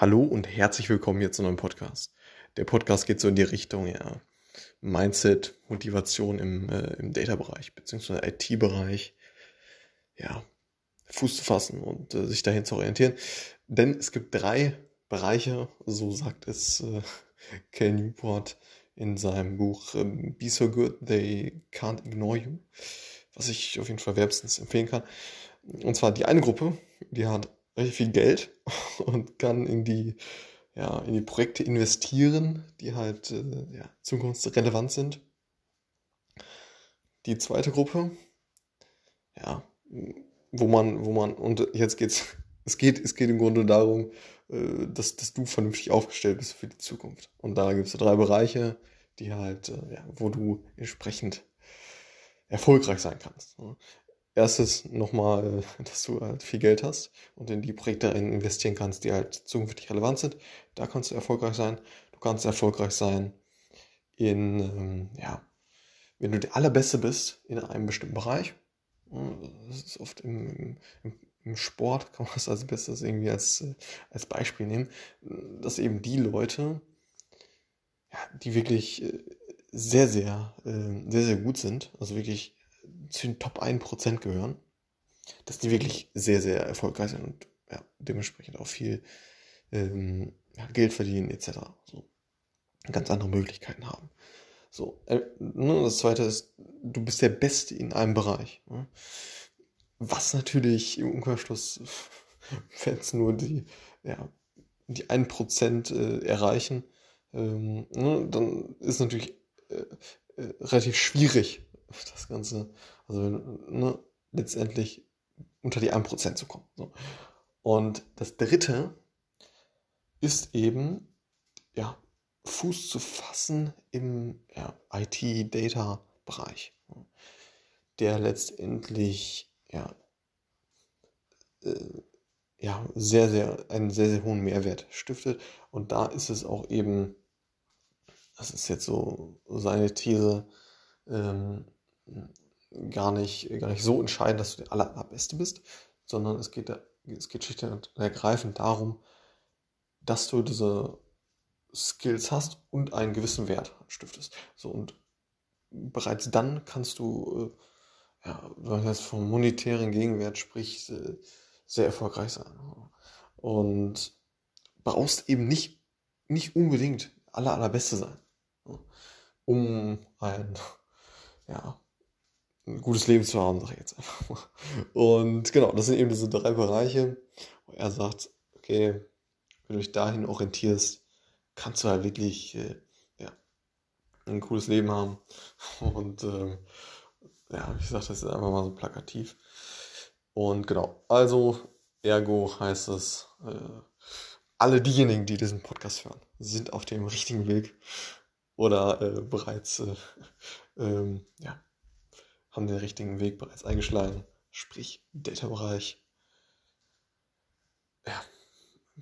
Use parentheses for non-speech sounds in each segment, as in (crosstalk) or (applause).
Hallo und herzlich willkommen hier zu einem Podcast. Der Podcast geht so in die Richtung ja, Mindset, Motivation im, äh, im Data-Bereich beziehungsweise IT-Bereich, ja, Fuß zu fassen und äh, sich dahin zu orientieren. Denn es gibt drei Bereiche, so sagt es äh, Cal Newport in seinem Buch äh, Be So Good, They Can't Ignore You, was ich auf jeden Fall wärmstens empfehlen kann. Und zwar die eine Gruppe, die hat richtig viel Geld (laughs) und kann in die, ja, in die Projekte investieren, die halt äh, ja, zukunftsrelevant sind. Die zweite Gruppe, ja, wo man, wo man, und jetzt geht's, (laughs) es geht, es geht im Grunde darum, äh, dass, dass du vernünftig aufgestellt bist für die Zukunft. Und da gibt es drei Bereiche, die halt, äh, ja, wo du entsprechend erfolgreich sein kannst. Erstes nochmal, äh, (laughs) dass du halt viel Geld hast und in die Projekte investieren kannst, die halt zukünftig relevant sind. Da kannst du erfolgreich sein. Du kannst erfolgreich sein in, ähm, ja, wenn du der Allerbeste bist in einem bestimmten Bereich. Das ist oft im, im, im Sport, kann man das als Bestes irgendwie als, äh, als Beispiel nehmen, dass eben die Leute, ja, die wirklich äh, sehr, sehr, sehr, sehr gut sind, also wirklich zu den Top 1% gehören, dass die wirklich sehr, sehr erfolgreich sind und ja, dementsprechend auch viel ähm, Geld verdienen etc. So ganz andere Möglichkeiten haben. So, äh, ne, das zweite ist, du bist der Beste in einem Bereich. Ne? Was natürlich im Umkehrschluss, (laughs) wenn es nur die, ja, die 1% äh, erreichen, ähm, ne, dann ist natürlich äh, äh, relativ schwierig, das Ganze, also ne, letztendlich unter die 1% zu kommen. So. Und das dritte ist eben, ja, Fuß zu fassen im ja, IT-Data-Bereich, der letztendlich ja, äh, ja, sehr, sehr, einen sehr, sehr hohen Mehrwert stiftet. Und da ist es auch eben, das ist jetzt so seine These, ähm, gar nicht, gar nicht so entscheidend, dass du der Allerbeste bist, sondern es geht, es geht schlicht und ergreifend darum, dass du diese Skills hast und einen gewissen Wert stiftest. So und bereits dann kannst du, äh, ja, wenn man jetzt vom monetären Gegenwert spricht, äh, sehr erfolgreich sein. Und brauchst eben nicht, nicht unbedingt aller allerbeste sein, um ein ja, ein gutes Leben zu haben, sage ich jetzt einfach mal. Und genau, das sind eben diese drei Bereiche, wo er sagt, okay, wenn du dich dahin orientierst, kannst du halt wirklich äh, ja, ein cooles Leben haben. Und äh, ja, ich sage das ist einfach mal so plakativ. Und genau, also ergo heißt es, äh, alle diejenigen, die diesen Podcast hören, sind auf dem richtigen Weg oder äh, bereits äh, ähm, ja, haben den richtigen Weg bereits eingeschlagen. Sprich, Data-Bereich. Ja,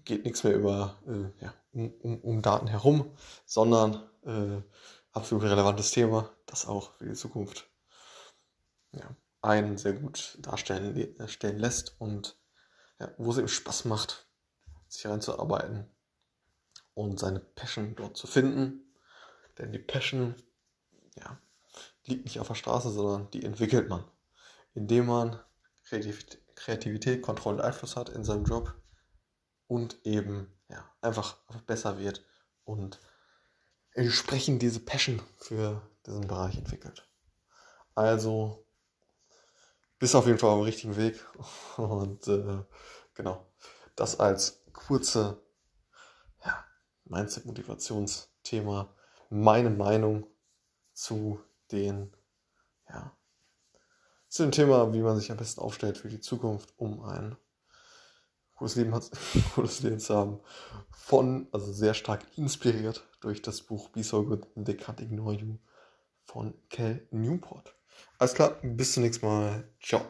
geht nichts mehr über äh, ja, um, um, um, Daten herum, sondern äh, absolut relevantes Thema, das auch für die Zukunft ja, einen sehr gut darstellen stellen lässt und ja, wo es eben Spaß macht, sich reinzuarbeiten und seine Passion dort zu finden. Denn die Passion, ja, liegt nicht auf der Straße, sondern die entwickelt man, indem man Kreativität, Kontrolle und Einfluss hat in seinem Job und eben ja, einfach besser wird und entsprechend diese Passion für diesen Bereich entwickelt. Also bist auf jeden Fall auf dem richtigen Weg (laughs) und äh, genau das als kurze ja, Mindset-Motivationsthema, meine Meinung zu den, ja, zu dem Thema, wie man sich am besten aufstellt für die Zukunft, um ein cooles Leben, hat, (laughs) cooles Leben zu haben. Von, also sehr stark inspiriert durch das Buch Be So Good, They Can't Ignore You von Cal Newport. Alles klar, bis zum nächsten Mal. Ciao.